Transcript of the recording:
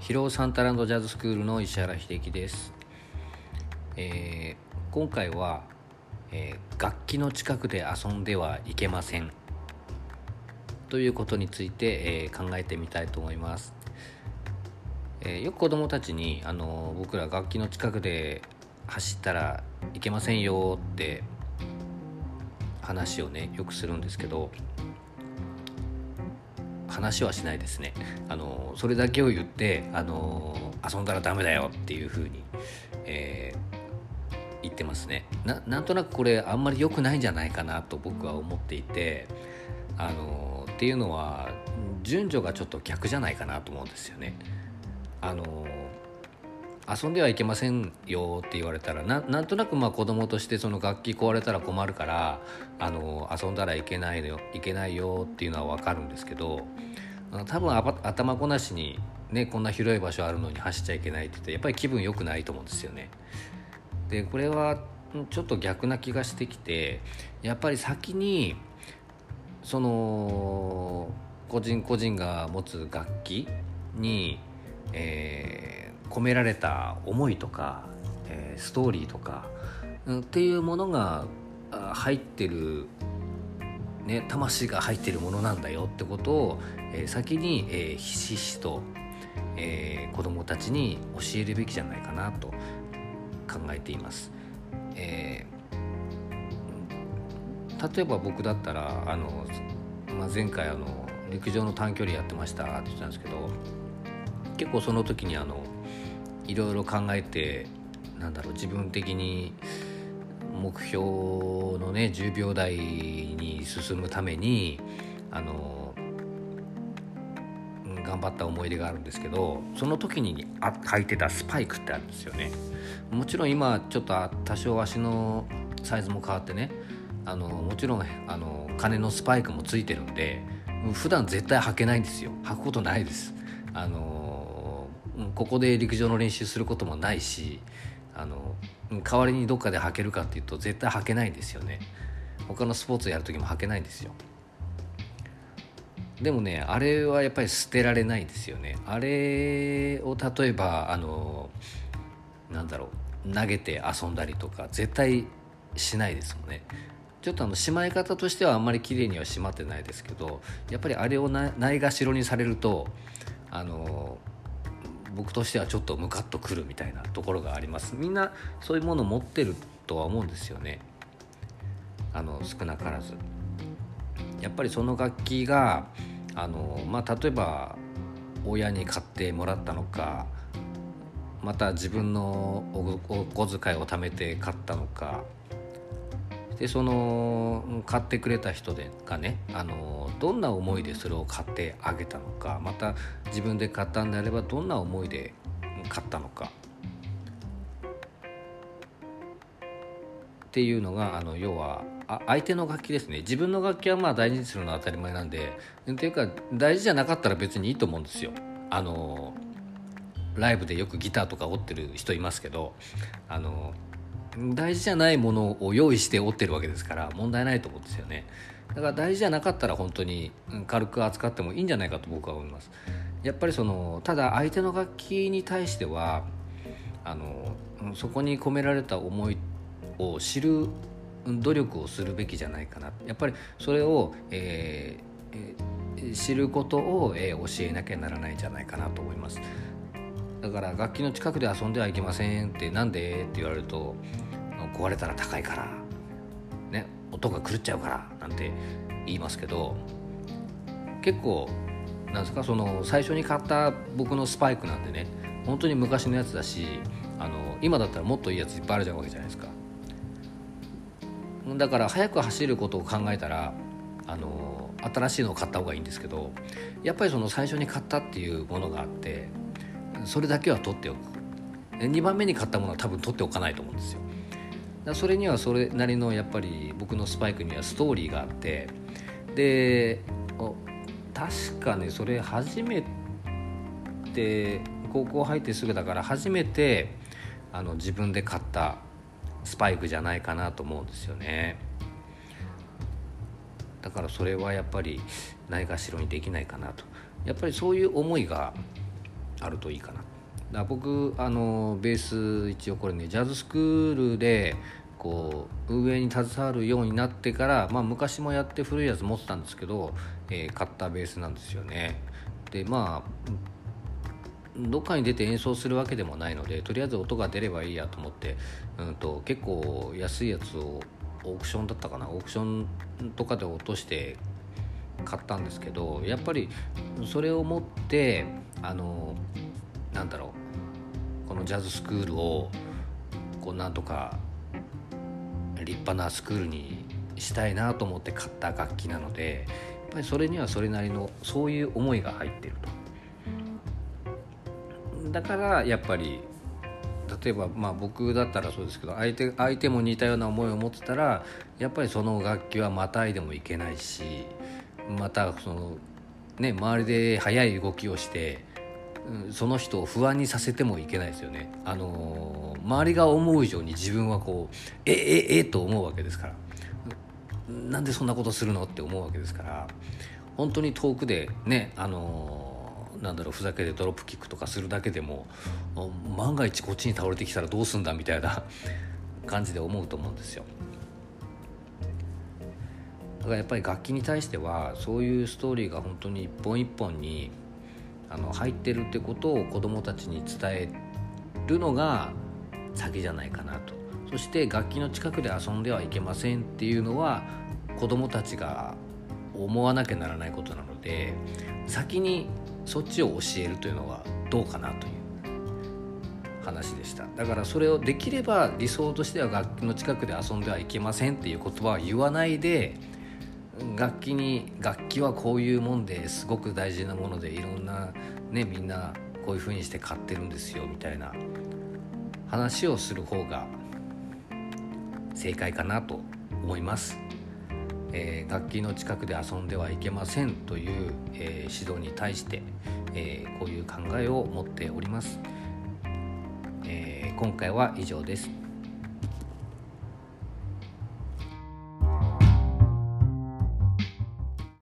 ヒローサンタランドジャズスクールの石原秀樹です、えー、今回は、えー、楽器の近くで遊んではいけません。ということについて、えー、考えてみたいと思います、えよく子どもたちに、あの僕ら楽器の近くで走ったらいけませんよって話をねよくするんですけど話はしないですね。あのそれだけを言ってあの遊んだらダメだよっていうふうに、えー、言ってますね。なんとなくこれあんまり良くないんじゃないかなと僕は思っていてあのっていうのは順序がちょっと逆じゃないかなと思うんですよね。あの遊んではいけませんよって言われたらなんとなくまあ子供としてその楽器壊れたら困るからあの遊んだらいけないよいけないよっていうのは分かるんですけど多分頭こなしに、ね、こんな広い場所あるのに走っちゃいけないって言ってやっぱり気分良くないと思うんですよね。でこれはちょっと逆な気がしてきてやっぱり先にその個人個人が持つ楽器に、えー込められた思いとか、えー、ストーリーとか、うん、っていうものが入ってる、ね、魂が入ってるものなんだよってことを、えー、先に、えー、ひしひしと、えー、子どもたちに教えるべきじゃないかなと考えています。えー、例えば僕だったらあの、まあ、前回あの陸上の短距離やってましたって言ったんですけど結構その時にあのいろいろ考えてなんだろう自分的に目標のね10秒台に進むためにあの頑張った思い出があるんですけどその時に履いてたスパイクってあるんですよね。もちろん今ちょっと多少足のサイズも変わってねあのもちろんあの金のスパイクもついてるんで普段絶対履けないんですよ。履くことないです。あのここで陸上の練習することもないしあの代わりにどっかで履けるかっていうと絶対履けないんですよね。他のスポーツやる時も履けないんですよ。でもねあれはやっぱり捨てられないですよね。あれを例えばあのなんだろう投げて遊んだりとか絶対しないですもんね。ちょっとあのしまい方としてはあんまり綺麗にはしまってないですけどやっぱりあれをないがしろにされるとあの僕としてはちょっとムカッとくるみたいなところがあります。みんなそういうものを持ってるとは思うんですよね。あの少なからず。やっぱりその楽器があの、まあ、例えば親に買ってもらったのかまた自分のお小遣いを貯めて買ったのかでその買ってくれた人でがねあのどんな思いでそれを買ってあげたのかまた自分で買ったんであればどんな思いで買ったのかっていうのがあの要は相手の楽器ですね自分の楽器はまあ大事にするのは当たり前なんでっていうか大事じゃなかったら別にいいと思うんですよ。あのライブでよくギターとか折ってる人いますけどあの大事じゃないものを用意して折ってるわけですから問題ないと思うんですよね。だから大事じゃなかったら本当に軽く扱ってもいいんじゃないかと僕は思います。やっぱりそのただ相手の楽器に対してはあのそこに込められた思いを知る努力をするべきじゃないかな。やっぱりそれを、えー、知ることを、えー、教えなきゃならないんじゃないかなと思います。だから楽器の近くで遊んではいけませんってなんでって言われると壊れたら高いから、ね、音が狂っちゃうからなんて言いますけど結構なんですかその最初に買った僕のスパイクなんでね本当に昔のやつだしあの今だったらもっといいやついっぱいあるじゃんわけじゃないですか。だから速く走ることを考えたらあの新しいのを買った方がいいんですけどやっぱりその最初に買ったっていうものがあってそれだけは取っておく。2番目に買ったものは多分取っておかないと思うんですよ。だそれにはそれなりのやっぱり僕のスパイクにはストーリーがあってで確かねそれ初めて高校入ってすぐだから初めてあの自分で買ったスパイクじゃないかなと思うんですよね。だからそれはやっぱりないがしろにできないかなと。やっぱりそういう思いがあるといいかな。だ僕あのベース一応これねジャズスクールでこう運営に携わるようになってから、まあ、昔もやって古いやつ持ってたんですけど、えー、買ったベースなんですよね。でまあどっかに出て演奏するわけでもないのでとりあえず音が出ればいいやと思って、うんと、結構安いやつをオークションだったかなオークションとかで落として買ったんですけどやっぱりそれを持ってあのなんだろうこのジャズスクールをこうなんとか立派なスクールにしたいなと思って買った楽器なのでやっぱりそれにはそれなりのそういう思いが入ってると。だからやっぱり例えばまあ僕だったらそうですけど相手相手も似たような思いを持ってたらやっぱりその楽器はまたいでもいけないしまたそのね周りで速い動きをしてその人を不安にさせてもいけないですよね。あのー、周りが思う以上に自分はこうえええと思うわけですからなんでそんなことするのって思うわけですから本当に遠くでねあのー、なんだろうふざけてドロップキックとかするだけでも万が一こっちに倒れてきたらどうすんだみたいな 感じで思うと思うんですよ。だからやっぱり楽器に対してはそういうストーリーが本当に一本一本にあの入ってるってことを子どもたちに伝えるのが先じゃないかなと。そして楽器の近くで遊んではいけませんっていうのは子どもたちが思わなきゃならないことなので先にそっちを教えるというのはどうかなという話でした。だからそれをできれば理想としては楽器の近くで遊んではいけませんっていう言葉は言わないで楽器に楽器はこういうもんですごく大事なものでいろんなねみんなこういう風にして買ってるんですよみたいな話をする方が正解かなと思います。えー、楽器の近くで遊んではいけませんという、えー、指導に対して、えー、こういう考えを持っております、え今回は以上です